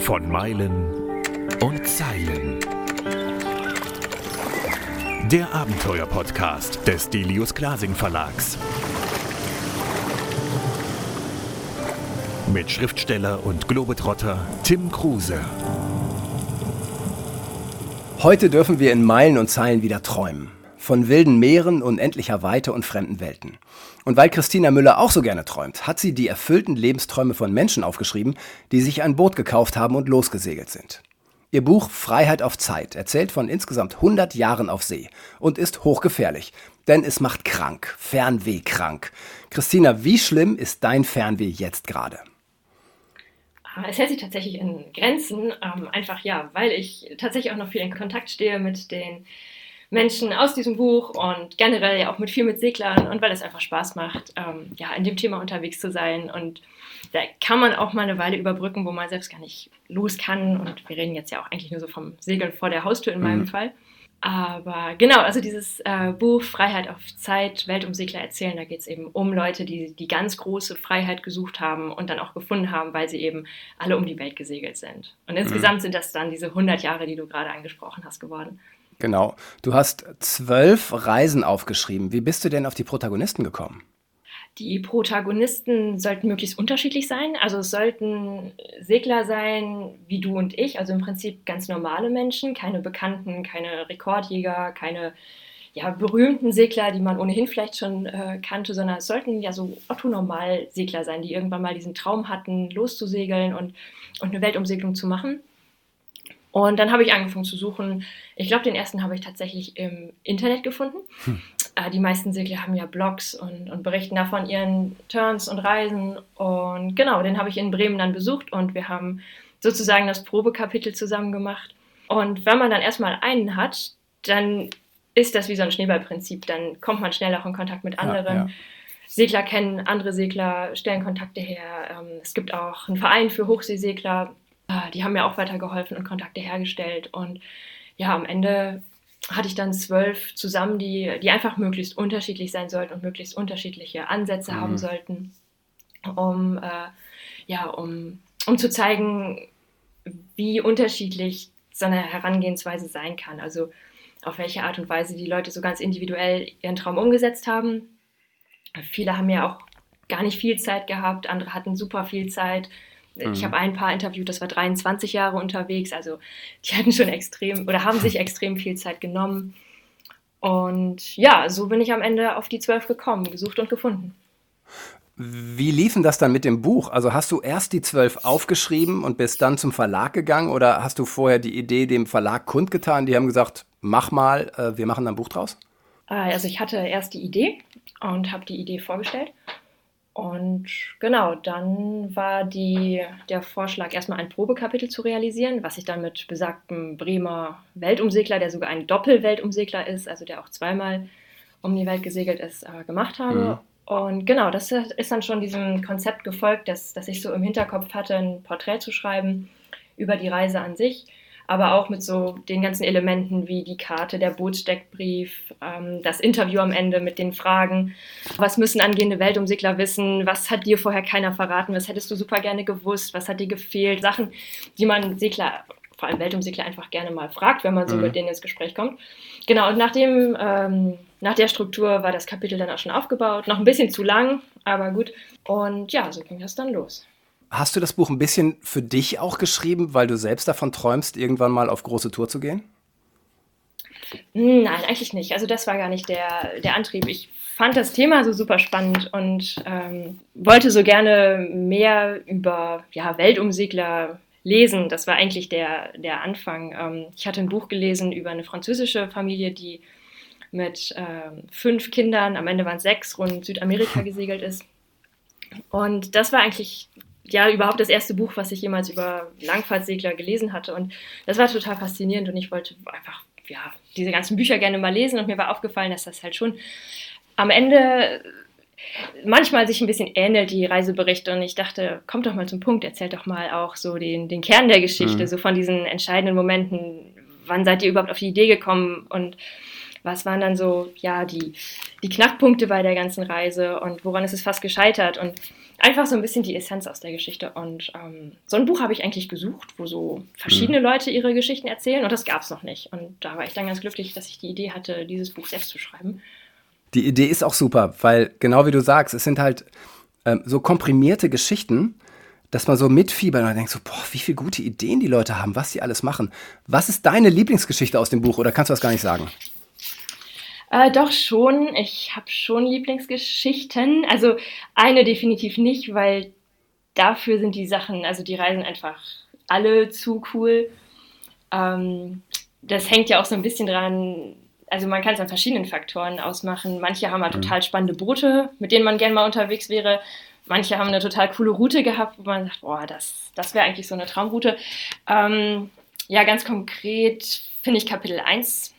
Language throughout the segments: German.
Von Meilen und Zeilen. Der Abenteuer-Podcast des Delius Glasing Verlags. Mit Schriftsteller und Globetrotter Tim Kruse. Heute dürfen wir in Meilen und Zeilen wieder träumen. Von wilden Meeren, unendlicher Weite und fremden Welten. Und weil Christina Müller auch so gerne träumt, hat sie die erfüllten Lebensträume von Menschen aufgeschrieben, die sich ein Boot gekauft haben und losgesegelt sind. Ihr Buch Freiheit auf Zeit erzählt von insgesamt 100 Jahren auf See und ist hochgefährlich, denn es macht krank, Fernweh krank. Christina, wie schlimm ist dein Fernweh jetzt gerade? Ah, es hält sich tatsächlich in Grenzen, ähm, einfach ja, weil ich tatsächlich auch noch viel in Kontakt stehe mit den Menschen aus diesem Buch und generell ja auch mit viel mit Seglern und weil es einfach Spaß macht, ähm, ja, in dem Thema unterwegs zu sein. Und da kann man auch mal eine Weile überbrücken, wo man selbst gar nicht los kann. Und wir reden jetzt ja auch eigentlich nur so vom Segeln vor der Haustür in meinem mhm. Fall. Aber genau, also dieses äh, Buch Freiheit auf Zeit, Weltumsegler erzählen, da geht es eben um Leute, die die ganz große Freiheit gesucht haben und dann auch gefunden haben, weil sie eben alle um die Welt gesegelt sind. Und insgesamt mhm. sind das dann diese 100 Jahre, die du gerade angesprochen hast, geworden. Genau. Du hast zwölf Reisen aufgeschrieben. Wie bist du denn auf die Protagonisten gekommen? Die Protagonisten sollten möglichst unterschiedlich sein. Also es sollten Segler sein wie du und ich, also im Prinzip ganz normale Menschen, keine Bekannten, keine Rekordjäger, keine ja, berühmten Segler, die man ohnehin vielleicht schon äh, kannte, sondern es sollten ja so Otto-Normal-Segler sein, die irgendwann mal diesen Traum hatten, loszusegeln und, und eine Weltumsegelung zu machen. Und dann habe ich angefangen zu suchen. Ich glaube, den ersten habe ich tatsächlich im Internet gefunden. Hm. Äh, die meisten Segler haben ja Blogs und, und berichten da von ihren Turns und Reisen. Und genau, den habe ich in Bremen dann besucht und wir haben sozusagen das Probekapitel zusammen gemacht. Und wenn man dann erstmal einen hat, dann ist das wie so ein Schneeballprinzip. Dann kommt man schnell auch in Kontakt mit anderen. Ja, ja. Segler kennen andere Segler, stellen Kontakte her. Ähm, es gibt auch einen Verein für Hochseesegler die haben mir auch weitergeholfen und Kontakte hergestellt. Und ja, am Ende hatte ich dann zwölf zusammen, die, die einfach möglichst unterschiedlich sein sollten und möglichst unterschiedliche Ansätze mhm. haben sollten, um, äh, ja, um, um zu zeigen, wie unterschiedlich so eine Herangehensweise sein kann. Also auf welche Art und Weise die Leute so ganz individuell ihren Traum umgesetzt haben. Viele haben ja auch gar nicht viel Zeit gehabt, andere hatten super viel Zeit. Mhm. Ich habe ein paar interviewt, das war 23 Jahre unterwegs, also die hatten schon extrem oder haben sich extrem viel Zeit genommen. Und ja, so bin ich am Ende auf die zwölf gekommen, gesucht und gefunden. Wie liefen das dann mit dem Buch? Also hast du erst die zwölf aufgeschrieben und bist dann zum Verlag gegangen oder hast du vorher die Idee dem Verlag kundgetan? Die haben gesagt, mach mal, äh, wir machen ein Buch draus? Ah, also ich hatte erst die Idee und habe die Idee vorgestellt und genau, dann war die, der Vorschlag, erstmal ein Probekapitel zu realisieren, was ich dann mit besagtem Bremer Weltumsegler, der sogar ein Doppelweltumsegler ist, also der auch zweimal um die Welt gesegelt ist, äh, gemacht habe. Mhm. Und genau, das ist dann schon diesem Konzept gefolgt, dass, dass ich so im Hinterkopf hatte, ein Porträt zu schreiben über die Reise an sich aber auch mit so den ganzen Elementen wie die Karte, der Bootssteckbrief, ähm, das Interview am Ende mit den Fragen, was müssen angehende Weltumsegler wissen, was hat dir vorher keiner verraten, was hättest du super gerne gewusst, was hat dir gefehlt, Sachen, die man Segler, vor allem Weltumsegler einfach gerne mal fragt, wenn man so mhm. mit denen ins Gespräch kommt. Genau, und nach, dem, ähm, nach der Struktur war das Kapitel dann auch schon aufgebaut, noch ein bisschen zu lang, aber gut. Und ja, so ging das dann los. Hast du das Buch ein bisschen für dich auch geschrieben, weil du selbst davon träumst, irgendwann mal auf große Tour zu gehen? Hm, nein, eigentlich nicht. Also das war gar nicht der, der Antrieb. Ich fand das Thema so super spannend und ähm, wollte so gerne mehr über ja, Weltumsegler lesen. Das war eigentlich der, der Anfang. Ähm, ich hatte ein Buch gelesen über eine französische Familie, die mit ähm, fünf Kindern, am Ende waren es sechs, rund Südamerika gesegelt ist. Und das war eigentlich ja überhaupt das erste Buch, was ich jemals über Langfahrtsegler gelesen hatte. Und das war total faszinierend und ich wollte einfach ja, diese ganzen Bücher gerne mal lesen und mir war aufgefallen, dass das halt schon am Ende manchmal sich ein bisschen ähnelt, die Reiseberichte. Und ich dachte, kommt doch mal zum Punkt, erzählt doch mal auch so den, den Kern der Geschichte, mhm. so von diesen entscheidenden Momenten. Wann seid ihr überhaupt auf die Idee gekommen und was waren dann so, ja, die, die Knackpunkte bei der ganzen Reise und woran ist es fast gescheitert? Und einfach so ein bisschen die Essenz aus der Geschichte. Und ähm, so ein Buch habe ich eigentlich gesucht, wo so verschiedene mhm. Leute ihre Geschichten erzählen und das gab es noch nicht. Und da war ich dann ganz glücklich, dass ich die Idee hatte, dieses Buch selbst zu schreiben. Die Idee ist auch super, weil genau wie du sagst, es sind halt ähm, so komprimierte Geschichten, dass man so mitfiebert und denkt so, boah, wie viele gute Ideen die Leute haben, was sie alles machen. Was ist deine Lieblingsgeschichte aus dem Buch oder kannst du das gar nicht sagen? Äh, doch schon. Ich habe schon Lieblingsgeschichten. Also eine definitiv nicht, weil dafür sind die Sachen, also die Reisen einfach alle zu cool. Ähm, das hängt ja auch so ein bisschen dran, also man kann es an verschiedenen Faktoren ausmachen. Manche haben halt mhm. total spannende Boote, mit denen man gerne mal unterwegs wäre. Manche haben eine total coole Route gehabt, wo man sagt, boah, das, das wäre eigentlich so eine Traumroute. Ähm, ja, ganz konkret finde ich Kapitel 1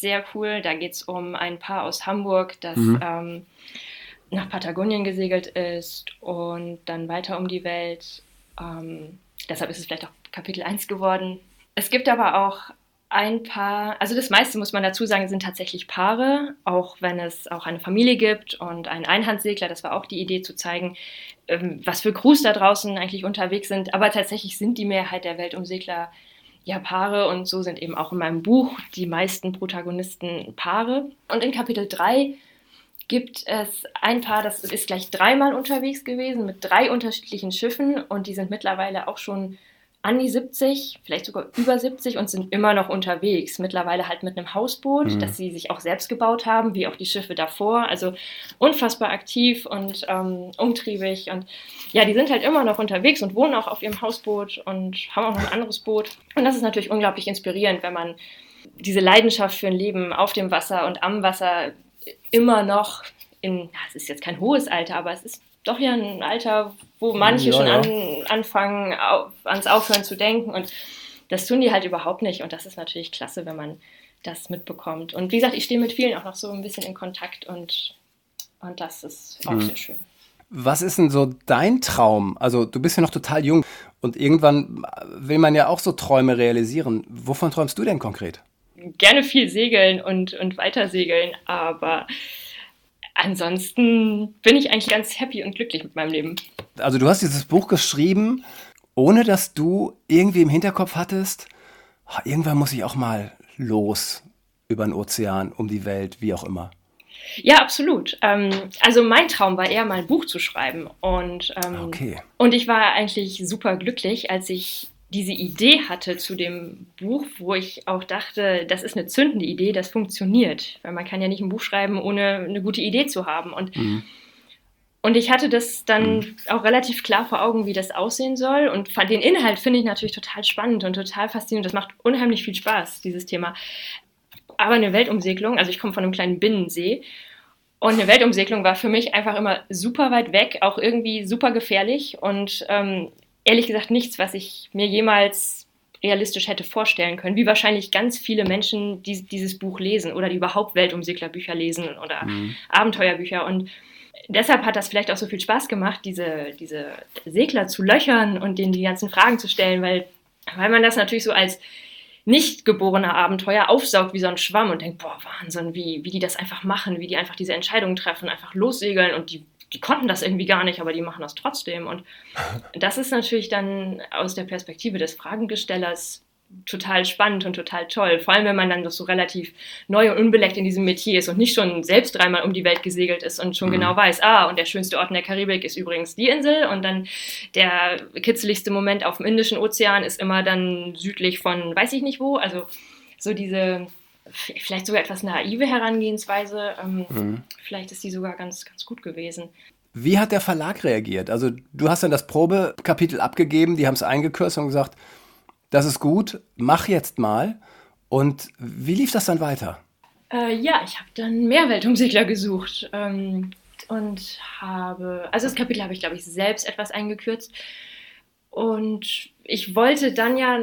sehr cool. Da geht es um ein Paar aus Hamburg, das mhm. ähm, nach Patagonien gesegelt ist und dann weiter um die Welt. Ähm, deshalb ist es vielleicht auch Kapitel 1 geworden. Es gibt aber auch ein paar, also das meiste muss man dazu sagen, sind tatsächlich Paare, auch wenn es auch eine Familie gibt und einen Einhandsegler. Das war auch die Idee zu zeigen, ähm, was für Crews da draußen eigentlich unterwegs sind. Aber tatsächlich sind die Mehrheit der Weltumsegler ja Paare und so sind eben auch in meinem Buch die meisten Protagonisten Paare. Und in Kapitel 3 gibt es ein Paar, das ist gleich dreimal unterwegs gewesen mit drei unterschiedlichen Schiffen und die sind mittlerweile auch schon an die 70, vielleicht sogar über 70 und sind immer noch unterwegs. Mittlerweile halt mit einem Hausboot, mhm. das sie sich auch selbst gebaut haben, wie auch die Schiffe davor. Also unfassbar aktiv und ähm, umtriebig. Und ja, die sind halt immer noch unterwegs und wohnen auch auf ihrem Hausboot und haben auch noch ein anderes Boot. Und das ist natürlich unglaublich inspirierend, wenn man diese Leidenschaft für ein Leben auf dem Wasser und am Wasser immer noch in, ja, es ist jetzt kein hohes Alter, aber es ist doch ja ein Alter, wo manche ja, schon ja. An, anfangen, auf, ans Aufhören zu denken. Und das tun die halt überhaupt nicht. Und das ist natürlich klasse, wenn man das mitbekommt. Und wie gesagt, ich stehe mit vielen auch noch so ein bisschen in Kontakt und, und das ist auch mhm. sehr schön. Was ist denn so dein Traum? Also du bist ja noch total jung und irgendwann will man ja auch so Träume realisieren. Wovon träumst du denn konkret? Gerne viel segeln und, und weiter segeln, aber ansonsten bin ich eigentlich ganz happy und glücklich mit meinem Leben. Also du hast dieses Buch geschrieben, ohne dass du irgendwie im Hinterkopf hattest, oh, irgendwann muss ich auch mal los über den Ozean, um die Welt, wie auch immer. Ja, absolut. Ähm, also mein Traum war eher mal ein Buch zu schreiben. Und, ähm, okay. und ich war eigentlich super glücklich, als ich diese Idee hatte zu dem Buch, wo ich auch dachte, das ist eine zündende Idee, das funktioniert. Weil man kann ja nicht ein Buch schreiben, ohne eine gute Idee zu haben. Und, mhm. und ich hatte das dann mhm. auch relativ klar vor Augen, wie das aussehen soll. Und den Inhalt finde ich natürlich total spannend und total faszinierend. Das macht unheimlich viel Spaß, dieses Thema. Aber eine Weltumsegelung, also ich komme von einem kleinen Binnensee. Und eine Weltumsegelung war für mich einfach immer super weit weg, auch irgendwie super gefährlich. Und ähm, ehrlich gesagt nichts, was ich mir jemals realistisch hätte vorstellen können, wie wahrscheinlich ganz viele Menschen, die dieses Buch lesen oder die überhaupt Weltumseglerbücher lesen oder mhm. Abenteuerbücher. Und deshalb hat das vielleicht auch so viel Spaß gemacht, diese, diese Segler zu löchern und denen die ganzen Fragen zu stellen, weil, weil man das natürlich so als nicht geborener Abenteuer aufsaugt wie so ein Schwamm und denkt, boah, Wahnsinn, wie, wie die das einfach machen, wie die einfach diese Entscheidungen treffen, einfach lossegeln und die die konnten das irgendwie gar nicht, aber die machen das trotzdem. Und das ist natürlich dann aus der Perspektive des Fragengestellers total spannend und total toll. Vor allem, wenn man dann doch so relativ neu und unbeleckt in diesem Metier ist und nicht schon selbst dreimal um die Welt gesegelt ist und schon mhm. genau weiß, ah, und der schönste Ort in der Karibik ist übrigens die Insel und dann der kitzeligste Moment auf dem Indischen Ozean ist immer dann südlich von weiß ich nicht wo. Also so diese vielleicht sogar etwas naive Herangehensweise. Ähm, mhm. Vielleicht ist die sogar ganz, ganz gut gewesen. Wie hat der Verlag reagiert? Also du hast dann das Probekapitel abgegeben, die haben es eingekürzt und gesagt, das ist gut, mach jetzt mal. Und wie lief das dann weiter? Äh, ja, ich habe dann mehr Weltumsegler gesucht ähm, und habe, also das Kapitel habe ich, glaube ich, selbst etwas eingekürzt. Und ich wollte dann ja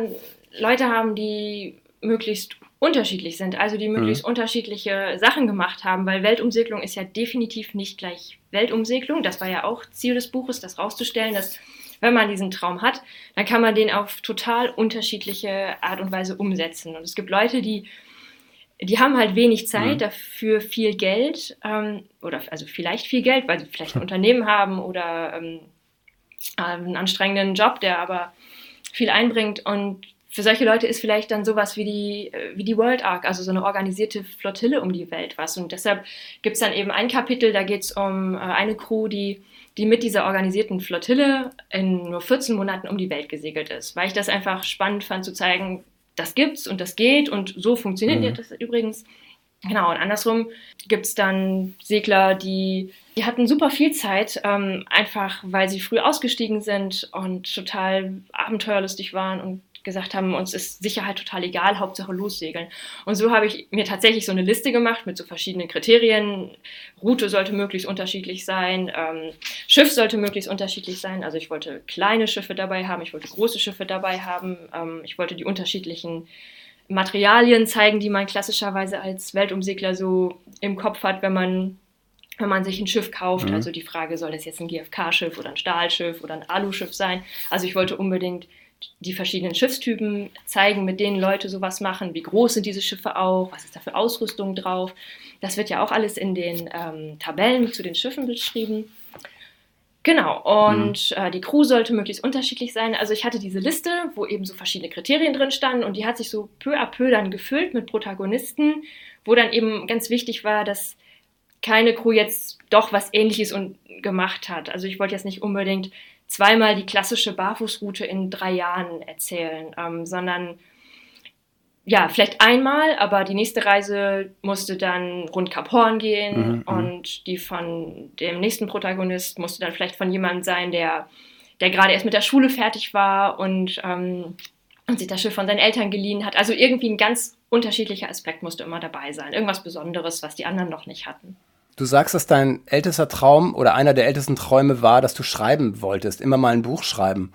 Leute haben, die möglichst unterschiedlich sind, also die möglichst mhm. unterschiedliche Sachen gemacht haben, weil Weltumsegelung ist ja definitiv nicht gleich Weltumsegelung. Das war ja auch Ziel des Buches, das rauszustellen, dass wenn man diesen Traum hat, dann kann man den auf total unterschiedliche Art und Weise umsetzen. Und es gibt Leute, die die haben halt wenig Zeit, mhm. dafür viel Geld ähm, oder also vielleicht viel Geld, weil sie vielleicht ein Unternehmen haben oder ähm, äh, einen anstrengenden Job, der aber viel einbringt. Und für solche Leute ist vielleicht dann sowas wie die, äh, wie die World Ark, also so eine organisierte Flottille um die Welt was. Und deshalb gibt es dann eben ein Kapitel, da geht es um äh, eine Crew, die, die mit dieser organisierten Flottille in nur 14 Monaten um die Welt gesegelt ist. Weil ich das einfach spannend fand zu zeigen, das gibt's und das geht und so funktioniert mhm. das übrigens. Genau, und andersrum gibt es dann Segler, die, die hatten super viel Zeit, ähm, einfach weil sie früh ausgestiegen sind und total abenteuerlustig waren und gesagt haben, uns ist Sicherheit total egal, Hauptsache lossegeln. Und so habe ich mir tatsächlich so eine Liste gemacht mit so verschiedenen Kriterien. Route sollte möglichst unterschiedlich sein, ähm, Schiff sollte möglichst unterschiedlich sein. Also ich wollte kleine Schiffe dabei haben, ich wollte große Schiffe dabei haben, ähm, ich wollte die unterschiedlichen Materialien zeigen, die man klassischerweise als Weltumsegler so im Kopf hat, wenn man wenn man sich ein Schiff kauft. Mhm. Also die Frage, soll das jetzt ein GFK-Schiff oder ein Stahlschiff oder ein Aluschiff sein? Also ich wollte unbedingt die verschiedenen Schiffstypen zeigen, mit denen Leute sowas machen. Wie groß sind diese Schiffe auch? Was ist da für Ausrüstung drauf? Das wird ja auch alles in den ähm, Tabellen zu den Schiffen beschrieben. Genau, und mhm. äh, die Crew sollte möglichst unterschiedlich sein. Also ich hatte diese Liste, wo eben so verschiedene Kriterien drin standen und die hat sich so peu à peu dann gefüllt mit Protagonisten, wo dann eben ganz wichtig war, dass keine Crew jetzt doch was ähnliches und gemacht hat. Also ich wollte jetzt nicht unbedingt zweimal die klassische Barfußroute in drei Jahren erzählen, ähm, sondern ja, vielleicht einmal, aber die nächste Reise musste dann rund Kap Horn gehen mhm, mhm, und die von dem nächsten Protagonist musste dann vielleicht von jemandem sein, der, der gerade erst mit der Schule fertig war und, ähm, und sich das Schiff von seinen Eltern geliehen hat. Also irgendwie ein ganz unterschiedlicher Aspekt musste immer dabei sein. Irgendwas Besonderes, was die anderen noch nicht hatten. Du sagst, dass dein ältester Traum oder einer der ältesten Träume war, dass du schreiben wolltest, immer mal ein Buch schreiben.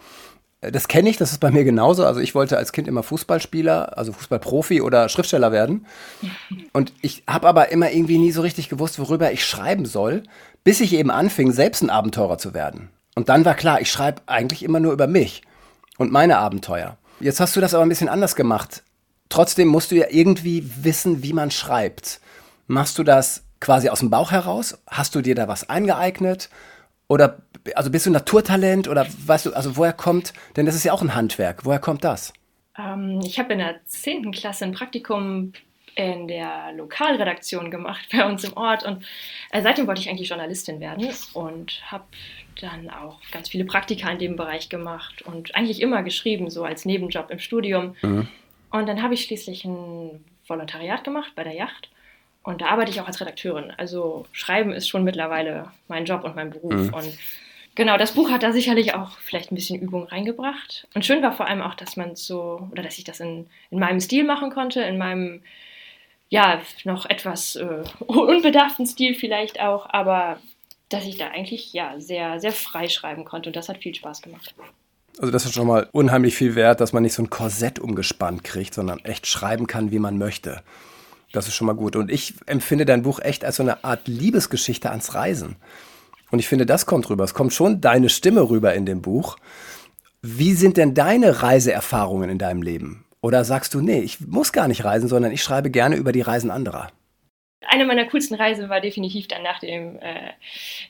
Äh, das kenne ich, das ist bei mir genauso. Also ich wollte als Kind immer Fußballspieler, also Fußballprofi oder Schriftsteller werden. Und ich habe aber immer irgendwie nie so richtig gewusst, worüber ich schreiben soll, bis ich eben anfing, selbst ein Abenteurer zu werden. Und dann war klar, ich schreibe eigentlich immer nur über mich und meine Abenteuer. Jetzt hast du das aber ein bisschen anders gemacht. Trotzdem musst du ja irgendwie wissen, wie man schreibt. Machst du das quasi aus dem Bauch heraus? Hast du dir da was eingeeignet? Oder also bist du Naturtalent oder weißt du, also woher kommt, denn das ist ja auch ein Handwerk, woher kommt das? Ähm, ich habe in der 10. Klasse ein Praktikum in der Lokalredaktion gemacht bei uns im Ort und äh, seitdem wollte ich eigentlich Journalistin werden und habe dann auch ganz viele Praktika in dem Bereich gemacht und eigentlich immer geschrieben, so als Nebenjob im Studium. Mhm. Und dann habe ich schließlich ein Volontariat gemacht bei der Yacht und da arbeite ich auch als Redakteurin. Also Schreiben ist schon mittlerweile mein Job und mein Beruf. Mhm. Und genau, das Buch hat da sicherlich auch vielleicht ein bisschen Übung reingebracht. Und schön war vor allem auch, dass man so, oder dass ich das in, in meinem Stil machen konnte, in meinem, ja, noch etwas äh, unbedarften Stil vielleicht auch, aber dass ich da eigentlich, ja, sehr, sehr frei schreiben konnte. Und das hat viel Spaß gemacht. Also das ist schon mal unheimlich viel wert, dass man nicht so ein Korsett umgespannt kriegt, sondern echt schreiben kann, wie man möchte. Das ist schon mal gut. Und ich empfinde dein Buch echt als so eine Art Liebesgeschichte ans Reisen. Und ich finde, das kommt rüber. Es kommt schon deine Stimme rüber in dem Buch. Wie sind denn deine Reiseerfahrungen in deinem Leben? Oder sagst du, nee, ich muss gar nicht reisen, sondern ich schreibe gerne über die Reisen anderer? Eine meiner coolsten Reisen war definitiv dann nach dem, äh,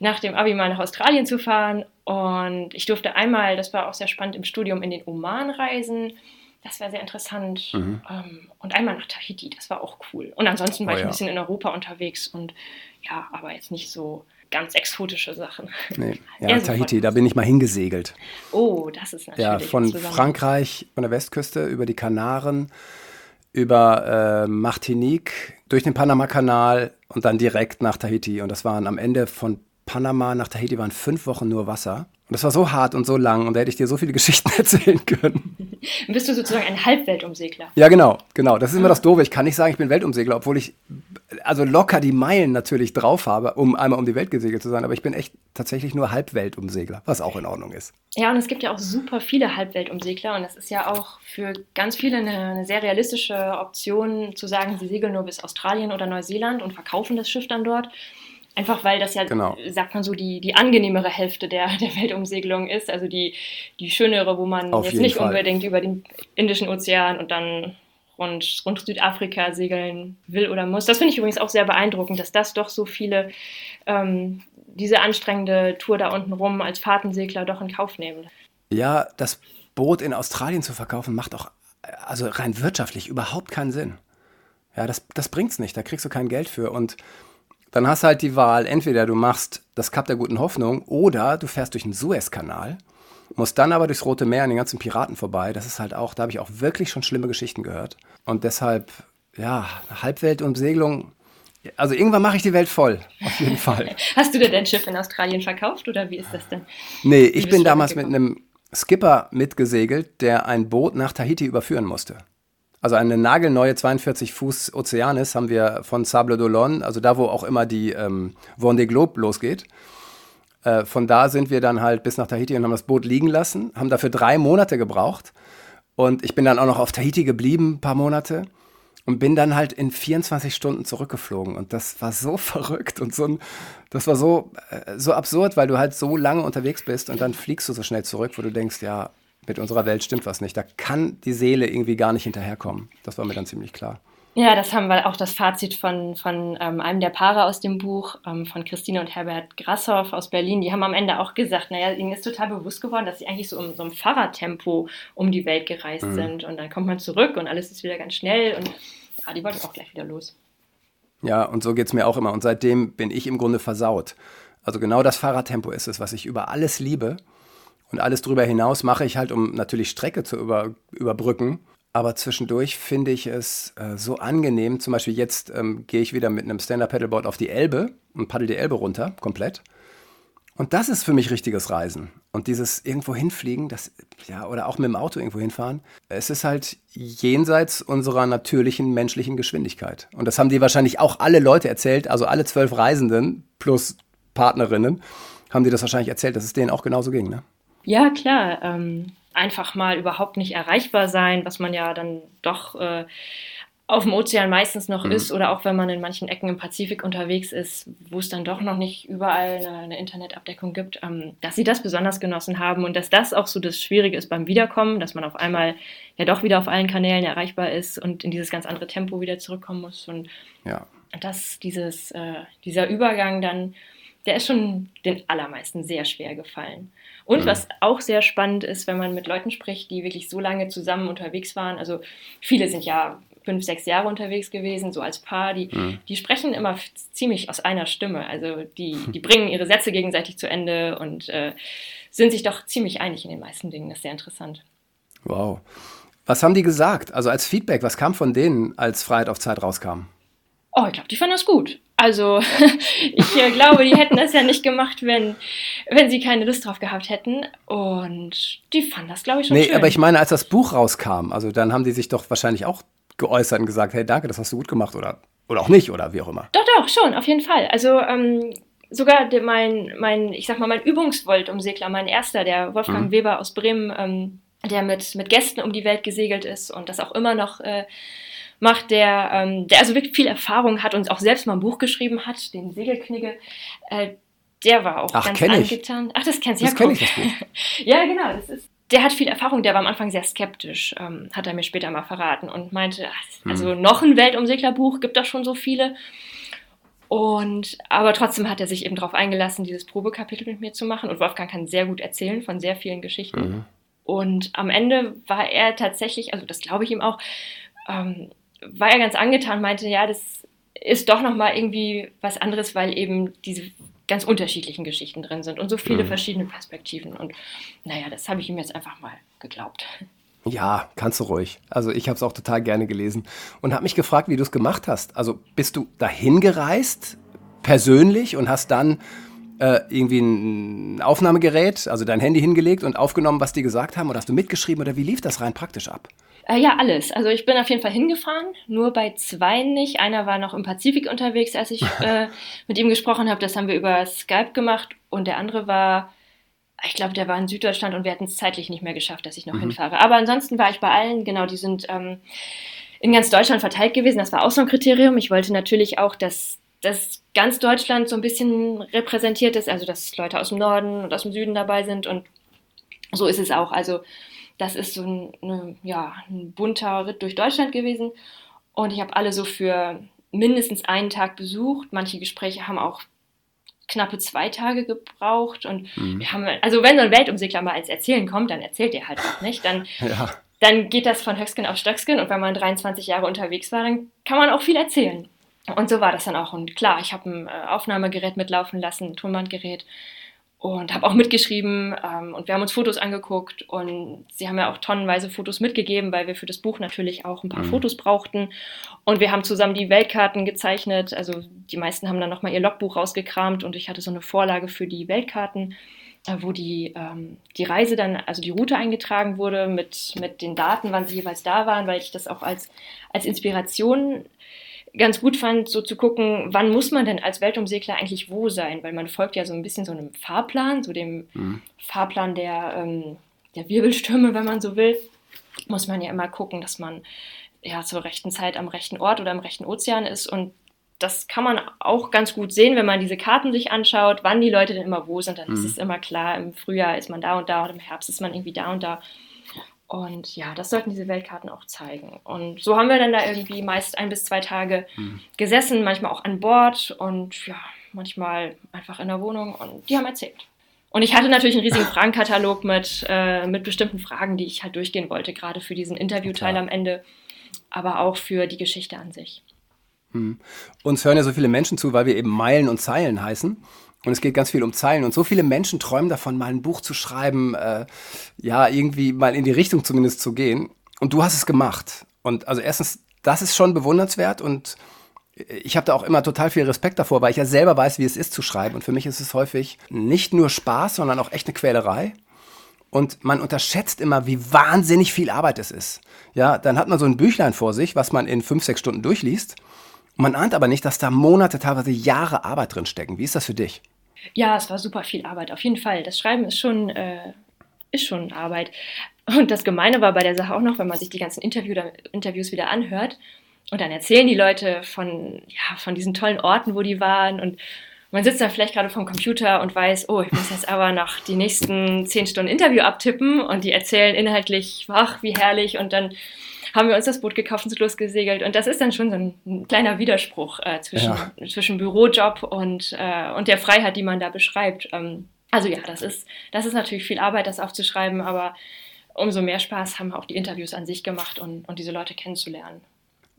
nach dem Abi mal nach Australien zu fahren. Und ich durfte einmal, das war auch sehr spannend, im Studium in den Oman reisen das war sehr interessant. Mhm. Ähm, und einmal nach Tahiti, das war auch cool. Und ansonsten war oh, ich ein bisschen in Europa unterwegs und ja, aber jetzt nicht so ganz exotische Sachen. Nee. Ja, Tahiti, da bin ich mal hingesegelt. Oh, das ist natürlich. Ja, von Frankreich, von der Westküste über die Kanaren, über äh, Martinique, durch den Panamakanal und dann direkt nach Tahiti. Und das waren am Ende von Panama nach Tahiti waren fünf Wochen nur Wasser. Und das war so hart und so lang und da hätte ich dir so viele Geschichten erzählen können. Bist du sozusagen ein Halbweltumsegler? Ja, genau, genau. Das ist immer das Doofe. Ich kann nicht sagen, ich bin Weltumsegler, obwohl ich also locker die Meilen natürlich drauf habe, um einmal um die Welt gesegelt zu sein. Aber ich bin echt tatsächlich nur Halbweltumsegler, was auch in Ordnung ist. Ja, und es gibt ja auch super viele Halbweltumsegler und das ist ja auch für ganz viele eine, eine sehr realistische Option zu sagen, sie segeln nur bis Australien oder Neuseeland und verkaufen das Schiff dann dort. Einfach weil das ja, genau. sagt man so, die, die angenehmere Hälfte der, der Weltumsegelung ist. Also die, die schönere, wo man Auf jetzt nicht Fall. unbedingt über den Indischen Ozean und dann rund, rund Südafrika segeln will oder muss. Das finde ich übrigens auch sehr beeindruckend, dass das doch so viele ähm, diese anstrengende Tour da unten rum als Fahrtensegler doch in Kauf nehmen. Ja, das Boot in Australien zu verkaufen, macht auch also rein wirtschaftlich überhaupt keinen Sinn. Ja, das, das bringt's nicht, da kriegst du kein Geld für. Und dann hast du halt die Wahl, entweder du machst das Kap der guten Hoffnung oder du fährst durch den Suezkanal, musst dann aber durchs Rote Meer an den ganzen Piraten vorbei. Das ist halt auch, da habe ich auch wirklich schon schlimme Geschichten gehört. Und deshalb, ja, Halbweltumsegelung, also irgendwann mache ich die Welt voll, auf jeden Fall. Hast du dir dein Schiff in Australien verkauft oder wie ist das denn? Nee, ich bin damals mit einem Skipper mitgesegelt, der ein Boot nach Tahiti überführen musste. Also eine nagelneue 42 Fuß Ozeanis haben wir von Sable d'Olonne, also da, wo auch immer die ähm, Vendée Globe losgeht. Äh, von da sind wir dann halt bis nach Tahiti und haben das Boot liegen lassen, haben dafür drei Monate gebraucht. Und ich bin dann auch noch auf Tahiti geblieben, ein paar Monate und bin dann halt in 24 Stunden zurückgeflogen. Und das war so verrückt und so ein, das war so, äh, so absurd, weil du halt so lange unterwegs bist und dann fliegst du so schnell zurück, wo du denkst, ja, mit unserer Welt stimmt was nicht. Da kann die Seele irgendwie gar nicht hinterherkommen. Das war mir dann ziemlich klar. Ja, das haben wir auch das Fazit von, von ähm, einem der Paare aus dem Buch, ähm, von Christine und Herbert Grassoff aus Berlin. Die haben am Ende auch gesagt, naja, ihnen ist total bewusst geworden, dass sie eigentlich so um so ein Fahrradtempo um die Welt gereist mhm. sind. Und dann kommt man zurück und alles ist wieder ganz schnell. Und ja, die wollten auch gleich wieder los. Ja, und so geht es mir auch immer. Und seitdem bin ich im Grunde versaut. Also genau das Fahrradtempo ist es, was ich über alles liebe. Und alles darüber hinaus mache ich halt, um natürlich Strecke zu über, überbrücken. Aber zwischendurch finde ich es äh, so angenehm. Zum Beispiel jetzt ähm, gehe ich wieder mit einem Stand-Up-Paddleboard auf die Elbe und paddel die Elbe runter, komplett. Und das ist für mich richtiges Reisen. Und dieses irgendwo hinfliegen, das, ja, oder auch mit dem Auto irgendwo hinfahren, es ist halt jenseits unserer natürlichen menschlichen Geschwindigkeit. Und das haben dir wahrscheinlich auch alle Leute erzählt, also alle zwölf Reisenden plus Partnerinnen, haben dir das wahrscheinlich erzählt, dass es denen auch genauso ging, ne? Ja, klar. Ähm, einfach mal überhaupt nicht erreichbar sein, was man ja dann doch äh, auf dem Ozean meistens noch mhm. ist oder auch wenn man in manchen Ecken im Pazifik unterwegs ist, wo es dann doch noch nicht überall eine, eine Internetabdeckung gibt, ähm, dass sie das besonders genossen haben und dass das auch so das Schwierige ist beim Wiederkommen, dass man auf einmal ja doch wieder auf allen Kanälen erreichbar ist und in dieses ganz andere Tempo wieder zurückkommen muss und ja. dass dieses, äh, dieser Übergang dann, der ist schon den allermeisten sehr schwer gefallen. Und mhm. was auch sehr spannend ist, wenn man mit Leuten spricht, die wirklich so lange zusammen unterwegs waren. Also viele sind ja fünf, sechs Jahre unterwegs gewesen, so als Paar, die, mhm. die sprechen immer ziemlich aus einer Stimme. Also die, die bringen ihre Sätze gegenseitig zu Ende und äh, sind sich doch ziemlich einig in den meisten Dingen. Das ist sehr interessant. Wow. Was haben die gesagt? Also als Feedback, was kam von denen, als Freiheit auf Zeit rauskam? Oh, ich glaube, die fanden das gut. Also ich äh, glaube, die hätten das ja nicht gemacht, wenn, wenn sie keine Lust drauf gehabt hätten. Und die fanden das, glaube ich, schon nee, schön. aber ich meine, als das Buch rauskam, also dann haben die sich doch wahrscheinlich auch geäußert und gesagt, hey, danke, das hast du gut gemacht oder, oder auch nicht oder wie auch immer. Doch, doch, schon, auf jeden Fall. Also ähm, sogar mein, mein, ich sag mal, mein Übungsvolt-Umsegler, mein erster, der Wolfgang mhm. Weber aus Bremen, ähm, der mit, mit Gästen um die Welt gesegelt ist und das auch immer noch äh, macht, der, ähm, der also wirklich viel Erfahrung hat und auch selbst mal ein Buch geschrieben hat, den Segelknigge. Äh, der war auch Ach, ganz angetan. Ach, das kennst du ja. Das kenne ich das Buch. ja, genau. Das ist, der hat viel Erfahrung, der war am Anfang sehr skeptisch, ähm, hat er mir später mal verraten und meinte, ach, also hm. noch ein Weltumseglerbuch, gibt doch schon so viele. Und aber trotzdem hat er sich eben darauf eingelassen, dieses Probekapitel mit mir zu machen. Und Wolfgang kann sehr gut erzählen von sehr vielen Geschichten. Mhm. Und am Ende war er tatsächlich, also das glaube ich ihm auch, ähm, war er ganz angetan, meinte, ja, das ist doch nochmal irgendwie was anderes, weil eben diese ganz unterschiedlichen Geschichten drin sind und so viele mhm. verschiedene Perspektiven. Und naja, das habe ich ihm jetzt einfach mal geglaubt. Ja, kannst du ruhig. Also ich habe es auch total gerne gelesen und habe mich gefragt, wie du es gemacht hast. Also bist du dahin gereist, persönlich, und hast dann äh, irgendwie ein Aufnahmegerät, also dein Handy hingelegt und aufgenommen, was die gesagt haben? Oder hast du mitgeschrieben oder wie lief das rein praktisch ab? Äh, ja, alles. Also ich bin auf jeden Fall hingefahren, nur bei zwei nicht. Einer war noch im Pazifik unterwegs, als ich äh, mit ihm gesprochen habe. Das haben wir über Skype gemacht. Und der andere war, ich glaube, der war in Süddeutschland und wir hatten es zeitlich nicht mehr geschafft, dass ich noch mhm. hinfahre. Aber ansonsten war ich bei allen, genau, die sind ähm, in ganz Deutschland verteilt gewesen. Das war auch so ein Kriterium. Ich wollte natürlich auch, dass, dass ganz Deutschland so ein bisschen repräsentiert ist, also dass Leute aus dem Norden und aus dem Süden dabei sind. Und so ist es auch. Also das ist so ein, eine, ja, ein bunter Ritt durch Deutschland gewesen. Und ich habe alle so für mindestens einen Tag besucht. Manche Gespräche haben auch knappe zwei Tage gebraucht. Und mhm. wir haben, also wenn so ein Weltumsegler mal als Erzählen kommt, dann erzählt er halt auch nicht. Dann, ja. dann geht das von Höcksken auf Stöcksken und wenn man 23 Jahre unterwegs war, dann kann man auch viel erzählen. Und so war das dann auch. Und klar, ich habe ein äh, Aufnahmegerät mitlaufen lassen, ein Tonbandgerät und habe auch mitgeschrieben ähm, und wir haben uns Fotos angeguckt und sie haben ja auch tonnenweise Fotos mitgegeben, weil wir für das Buch natürlich auch ein paar mhm. Fotos brauchten und wir haben zusammen die Weltkarten gezeichnet, also die meisten haben dann nochmal ihr Logbuch rausgekramt und ich hatte so eine Vorlage für die Weltkarten, äh, wo die, ähm, die Reise dann, also die Route eingetragen wurde mit, mit den Daten, wann sie jeweils da waren, weil ich das auch als, als Inspiration ganz gut fand, so zu gucken, wann muss man denn als Weltumsegler eigentlich wo sein? Weil man folgt ja so ein bisschen so einem Fahrplan, so dem mhm. Fahrplan der, ähm, der Wirbelstürme, wenn man so will. Muss man ja immer gucken, dass man ja zur rechten Zeit am rechten Ort oder am rechten Ozean ist. Und das kann man auch ganz gut sehen, wenn man diese Karten sich anschaut, wann die Leute denn immer wo sind. Dann mhm. ist es immer klar, im Frühjahr ist man da und da und im Herbst ist man irgendwie da und da. Und ja, das sollten diese Weltkarten auch zeigen. Und so haben wir dann da irgendwie meist ein bis zwei Tage mhm. gesessen, manchmal auch an Bord und ja, manchmal einfach in der Wohnung und die haben erzählt. Und ich hatte natürlich einen riesigen Fragenkatalog mit, äh, mit bestimmten Fragen, die ich halt durchgehen wollte, gerade für diesen Interviewteil am Ende, aber auch für die Geschichte an sich. Mhm. Uns hören ja so viele Menschen zu, weil wir eben Meilen und Zeilen heißen. Und es geht ganz viel um Zeilen. Und so viele Menschen träumen davon, mal ein Buch zu schreiben, äh, ja, irgendwie mal in die Richtung zumindest zu gehen. Und du hast es gemacht. Und also erstens, das ist schon bewundernswert und ich habe da auch immer total viel Respekt davor, weil ich ja selber weiß, wie es ist zu schreiben. Und für mich ist es häufig nicht nur Spaß, sondern auch echt eine Quälerei. Und man unterschätzt immer, wie wahnsinnig viel Arbeit es ist. Ja, dann hat man so ein Büchlein vor sich, was man in fünf, sechs Stunden durchliest. Man ahnt aber nicht, dass da Monate, teilweise Jahre Arbeit drin stecken. Wie ist das für dich? Ja, es war super viel Arbeit, auf jeden Fall. Das Schreiben ist schon, äh, ist schon Arbeit. Und das Gemeine war bei der Sache auch noch, wenn man sich die ganzen Interview, Interviews wieder anhört und dann erzählen die Leute von, ja, von diesen tollen Orten, wo die waren und man sitzt da vielleicht gerade vom Computer und weiß, oh, ich muss jetzt aber noch die nächsten zehn Stunden Interview abtippen und die erzählen inhaltlich, ach, wie herrlich und dann haben wir uns das Boot gekauft und sind losgesegelt. Und das ist dann schon so ein kleiner Widerspruch äh, zwischen, ja. zwischen Bürojob und, äh, und der Freiheit, die man da beschreibt. Ähm, also ja, das ist, das ist natürlich viel Arbeit, das aufzuschreiben, aber umso mehr Spaß haben auch die Interviews an sich gemacht und, und diese Leute kennenzulernen.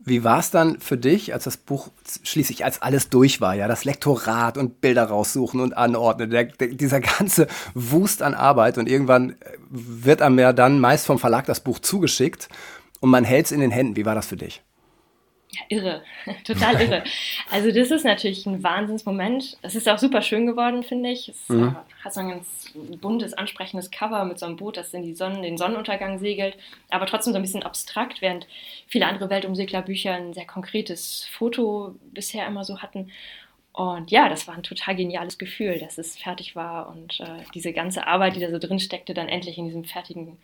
Wie war es dann für dich, als das Buch schließlich als alles durch war, ja, das Lektorat und Bilder raussuchen und anordnen, der, der, dieser ganze Wust an Arbeit und irgendwann wird einem ja dann meist vom Verlag das Buch zugeschickt und man hält es in den Händen. Wie war das für dich? Ja, irre, total irre. Also das ist natürlich ein Wahnsinnsmoment. Es ist auch super schön geworden, finde ich. Es mhm. Hat so ein ganz buntes, ansprechendes Cover mit so einem Boot, das in die Sonne, den Sonnenuntergang segelt, aber trotzdem so ein bisschen abstrakt, während viele andere Weltumseglerbücher ein sehr konkretes Foto bisher immer so hatten. Und ja, das war ein total geniales Gefühl, dass es fertig war und äh, diese ganze Arbeit, die da so drin steckte, dann endlich in diesem fertigen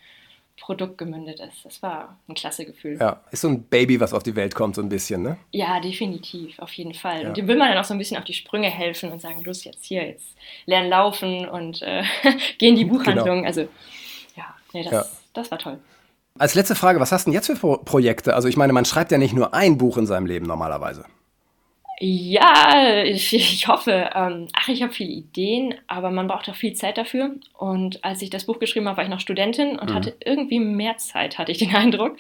Produkt gemündet ist. Das war ein klasse Gefühl. Ja, ist so ein Baby, was auf die Welt kommt, so ein bisschen, ne? Ja, definitiv, auf jeden Fall. Ja. Und dem will man dann auch so ein bisschen auf die Sprünge helfen und sagen, los jetzt hier, jetzt lernen laufen und äh, geh in die genau. Buchhandlung. Genau. Also ja, nee, das, ja. das war toll. Als letzte Frage, was hast du denn jetzt für Pro Projekte? Also ich meine, man schreibt ja nicht nur ein Buch in seinem Leben normalerweise. Ja, ich, ich hoffe. Ähm, ach, ich habe viele Ideen, aber man braucht auch viel Zeit dafür. Und als ich das Buch geschrieben habe, war ich noch Studentin und mhm. hatte irgendwie mehr Zeit, hatte ich den Eindruck.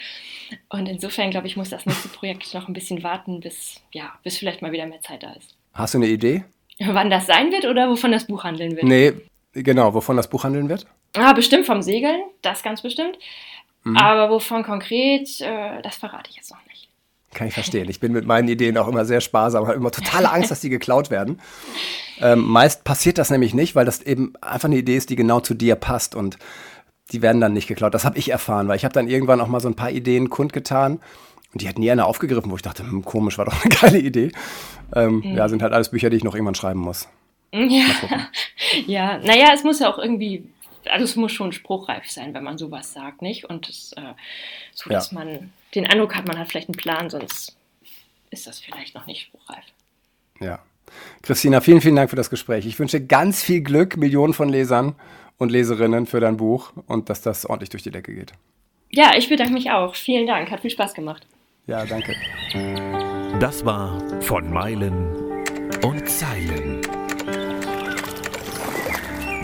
Und insofern, glaube ich, muss das nächste Projekt noch ein bisschen warten, bis, ja, bis vielleicht mal wieder mehr Zeit da ist. Hast du eine Idee? Wann das sein wird oder wovon das Buch handeln wird? Nee, genau, wovon das Buch handeln wird? Ah, bestimmt vom Segeln, das ganz bestimmt. Mhm. Aber wovon konkret, äh, das verrate ich jetzt noch. Kann ich verstehen. Ich bin mit meinen Ideen auch immer sehr sparsam, habe immer totale Angst, dass die geklaut werden. Ähm, meist passiert das nämlich nicht, weil das eben einfach eine Idee ist, die genau zu dir passt und die werden dann nicht geklaut. Das habe ich erfahren, weil ich habe dann irgendwann auch mal so ein paar Ideen kundgetan und die hat nie einer aufgegriffen, wo ich dachte, hm, komisch, war doch eine geile Idee. Ähm, mhm. Ja, sind halt alles Bücher, die ich noch irgendwann schreiben muss. Ja, ja. naja, es muss ja auch irgendwie also es muss schon spruchreif sein, wenn man sowas sagt, nicht? Und das, äh, so, dass ja. man den Eindruck hat, man hat vielleicht einen Plan, sonst ist das vielleicht noch nicht spruchreif. Ja. Christina, vielen, vielen Dank für das Gespräch. Ich wünsche ganz viel Glück, Millionen von Lesern und Leserinnen für dein Buch und dass das ordentlich durch die Decke geht. Ja, ich bedanke mich auch. Vielen Dank, hat viel Spaß gemacht. Ja, danke. Das war von Meilen und Zeilen